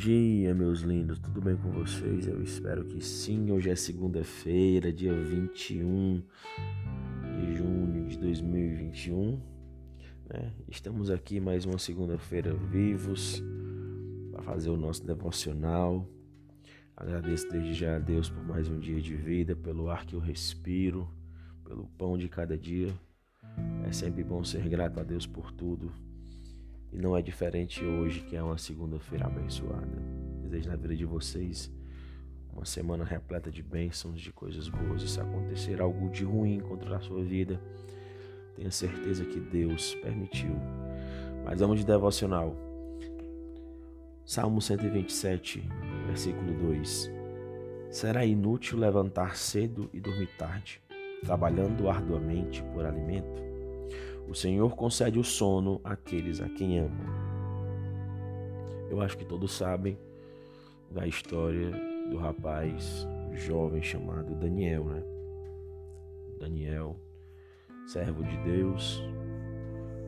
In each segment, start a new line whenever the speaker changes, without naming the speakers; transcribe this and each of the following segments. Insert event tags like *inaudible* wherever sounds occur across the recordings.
dia, meus lindos. Tudo bem com vocês? Eu espero que sim. Hoje é segunda-feira, dia 21 de junho de 2021. Né? Estamos aqui mais uma segunda-feira vivos para fazer o nosso devocional. Agradeço desde já a Deus por mais um dia de vida, pelo ar que eu respiro, pelo pão de cada dia. É sempre bom ser grato a Deus por tudo e não é diferente hoje, que é uma segunda-feira abençoada. Desejo na vida de vocês uma semana repleta de bênçãos, de coisas boas. E se acontecer algo de ruim contra a sua vida, tenha certeza que Deus permitiu. Mas vamos de devocional. Salmo 127, versículo 2. Será inútil levantar cedo e dormir tarde, trabalhando arduamente por alimento? O Senhor concede o sono àqueles a quem amam. Eu acho que todos sabem da história do rapaz jovem chamado Daniel, né? Daniel, servo de Deus,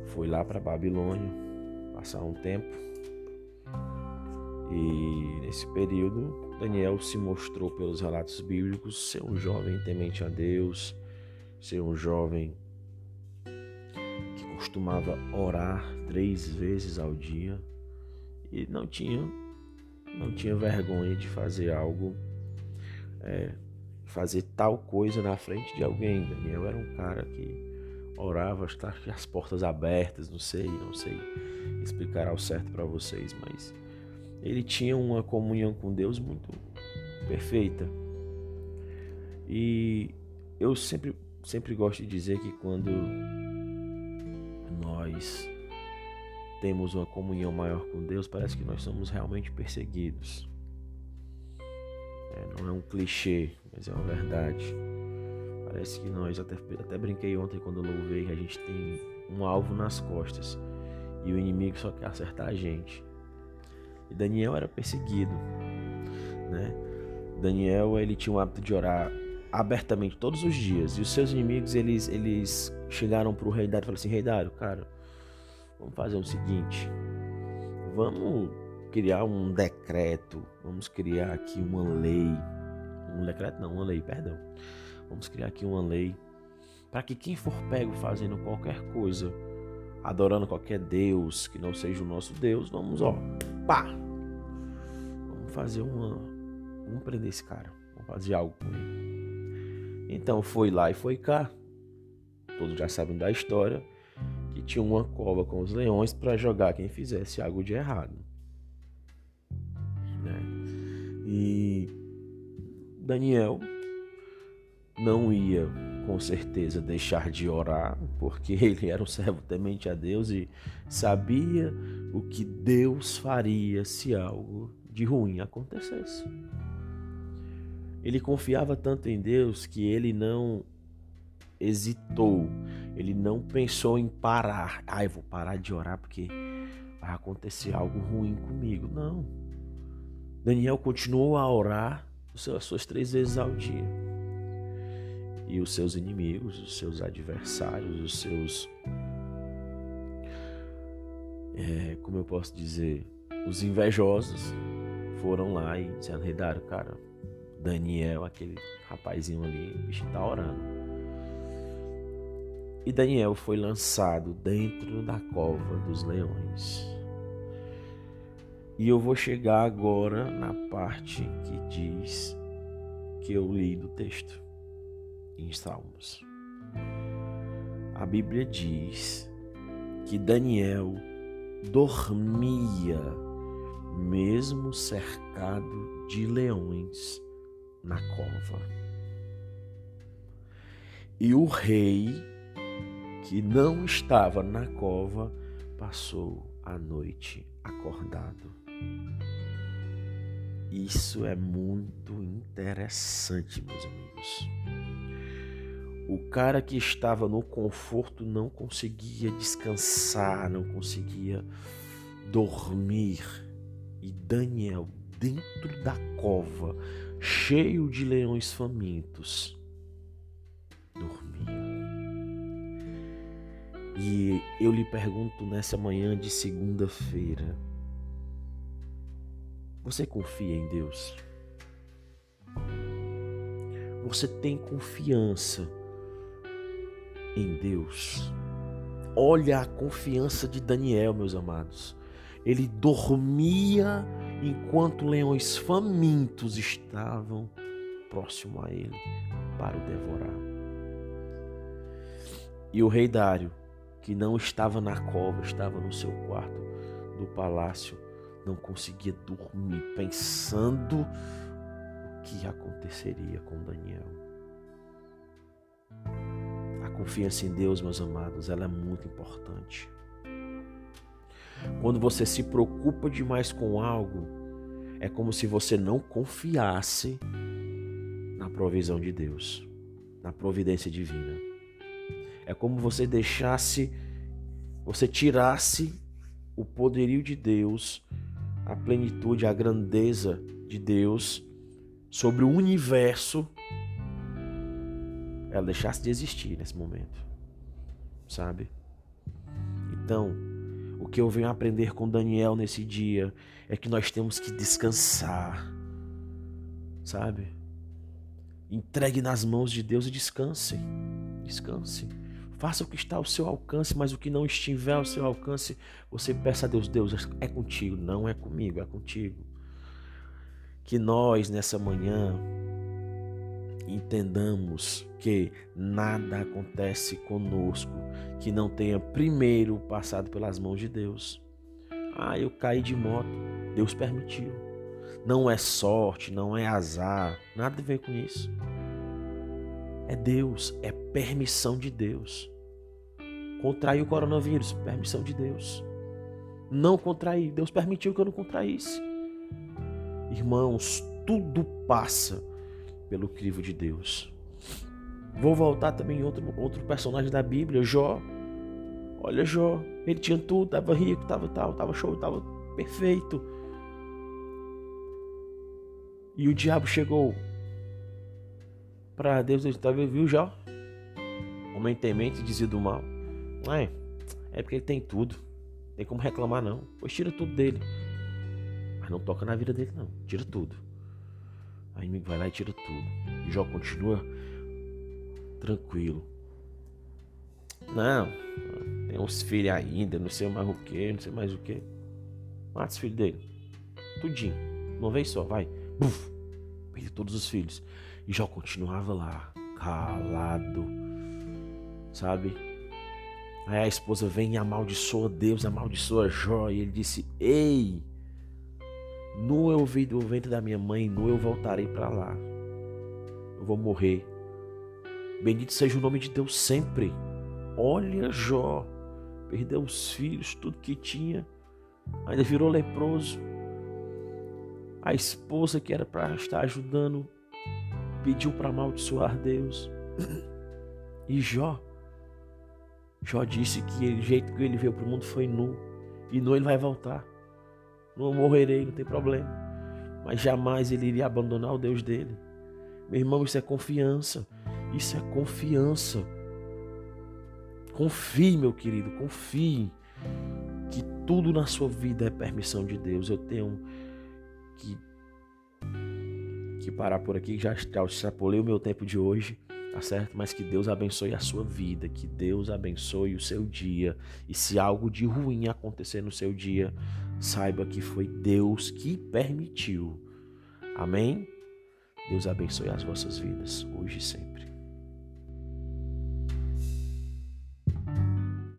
foi lá para Babilônia passar um tempo. E nesse período, Daniel se mostrou pelos relatos bíblicos ser um jovem temente a Deus, ser um jovem costumava orar três vezes ao dia e não tinha não tinha vergonha de fazer algo é, fazer tal coisa na frente de alguém. Daniel era um cara que orava, está as portas abertas, não sei, não sei explicar ao certo para vocês, mas ele tinha uma comunhão com Deus muito perfeita. E eu sempre sempre gosto de dizer que quando nós temos uma comunhão maior com Deus, parece que nós somos realmente perseguidos. É, não é um clichê, mas é uma verdade. Parece que nós, até, até brinquei ontem quando eu louvei, a gente tem um alvo nas costas e o inimigo só quer acertar a gente. E Daniel era perseguido, né? Daniel ele tinha o hábito de orar abertamente todos os dias. E os seus inimigos, eles, eles chegaram para o rei Dário e falaram assim, rei Dário, cara, vamos fazer o seguinte, vamos criar um decreto, vamos criar aqui uma lei, um decreto não, uma lei, perdão, vamos criar aqui uma lei para que quem for pego fazendo qualquer coisa, adorando qualquer Deus que não seja o nosso Deus, vamos, ó, pá, vamos fazer uma, vamos prender esse cara, vamos fazer algo com ele. Então foi lá e foi cá. Todos já sabem da história que tinha uma cova com os leões para jogar quem fizesse algo de errado. Né? E Daniel não ia com certeza deixar de orar, porque *laughs* ele era um servo temente a Deus e sabia o que Deus faria se algo de ruim acontecesse. Ele confiava tanto em Deus que ele não hesitou, ele não pensou em parar. Eu vou parar de orar porque vai acontecer algo ruim comigo. Não. Daniel continuou a orar as suas três vezes ao dia. E os seus inimigos, os seus adversários, os seus. É, como eu posso dizer? Os invejosos foram lá e disseram: Redário, cara, Daniel, aquele rapazinho ali, o bicho tá orando. E Daniel foi lançado dentro da cova dos leões. E eu vou chegar agora na parte que diz que eu li do texto em Salmos. A Bíblia diz que Daniel dormia mesmo cercado de leões na cova. E o rei, que não estava na cova, passou a noite acordado. Isso é muito interessante, meus amigos. O cara que estava no conforto não conseguia descansar, não conseguia dormir. E Daniel, dentro da cova, cheio de leões famintos, dormia. E eu lhe pergunto nessa manhã de segunda-feira: Você confia em Deus? Você tem confiança em Deus? Olha a confiança de Daniel, meus amados. Ele dormia enquanto leões famintos estavam próximo a ele para o devorar. E o rei Dário, que não estava na cova, estava no seu quarto do palácio, não conseguia dormir pensando o que aconteceria com Daniel. A confiança em Deus, meus amados, ela é muito importante. Quando você se preocupa demais com algo, é como se você não confiasse na provisão de Deus, na providência divina. É como você deixasse, você tirasse o poderio de Deus, a plenitude, a grandeza de Deus sobre o universo, ela deixasse de existir nesse momento, sabe? Então, o que eu venho aprender com Daniel nesse dia é que nós temos que descansar, sabe? Entregue nas mãos de Deus e descanse. Descanse. Faça o que está ao seu alcance, mas o que não estiver ao seu alcance, você peça a Deus: Deus, é contigo, não é comigo, é contigo. Que nós, nessa manhã, entendamos que nada acontece conosco que não tenha primeiro passado pelas mãos de Deus. Ah, eu caí de moto, Deus permitiu. Não é sorte, não é azar, nada a ver com isso. É Deus, é permissão de Deus. Contrair o coronavírus, permissão de Deus. Não contrair, Deus permitiu que eu não contraísse. Irmãos, tudo passa pelo crivo de Deus. Vou voltar também em outro, outro personagem da Bíblia, Jó. Olha Jó, ele tinha tudo, estava rico, estava tal, estava show, estava perfeito. E o diabo chegou para Deus, ele estava viu já. Homem temente dizia do mal. É, é porque ele tem tudo. Tem como reclamar não. Pois tira tudo dele. Mas não toca na vida dele não. Tira tudo. Aí inimigo vai lá e tira tudo. E Jó continua tranquilo. Não, tem uns filhos ainda, não sei mais o que, não sei mais o que. Mata os filhos dele. Tudinho. Uma vez só, vai. Buf, todos os filhos. E Jó continuava lá, calado, sabe? Aí a esposa vem e amaldiçoa Deus, amaldiçoa Jó. E ele disse: Ei, nu eu vi do ventre da minha mãe, nu eu voltarei para lá. Eu vou morrer. Bendito seja o nome de Deus sempre. Olha Jó, perdeu os filhos, tudo que tinha, ainda virou leproso. A esposa que era para estar ajudando pediu para amaldiçoar Deus. E Jó, Jó disse que o jeito que ele veio para o mundo foi nu. E nu ele vai voltar. Não morrerei, não tem problema. Mas jamais ele iria abandonar o Deus dele. Meu irmão, isso é confiança. Isso é confiança. Confie, meu querido, confie que tudo na sua vida é permissão de Deus. Eu tenho que, que parar por aqui, já, extrapolei o meu tempo de hoje, tá certo? Mas que Deus abençoe a sua vida, que Deus abençoe o seu dia. E se algo de ruim acontecer no seu dia, saiba que foi Deus que permitiu. Amém? Deus abençoe as vossas vidas, hoje e sempre.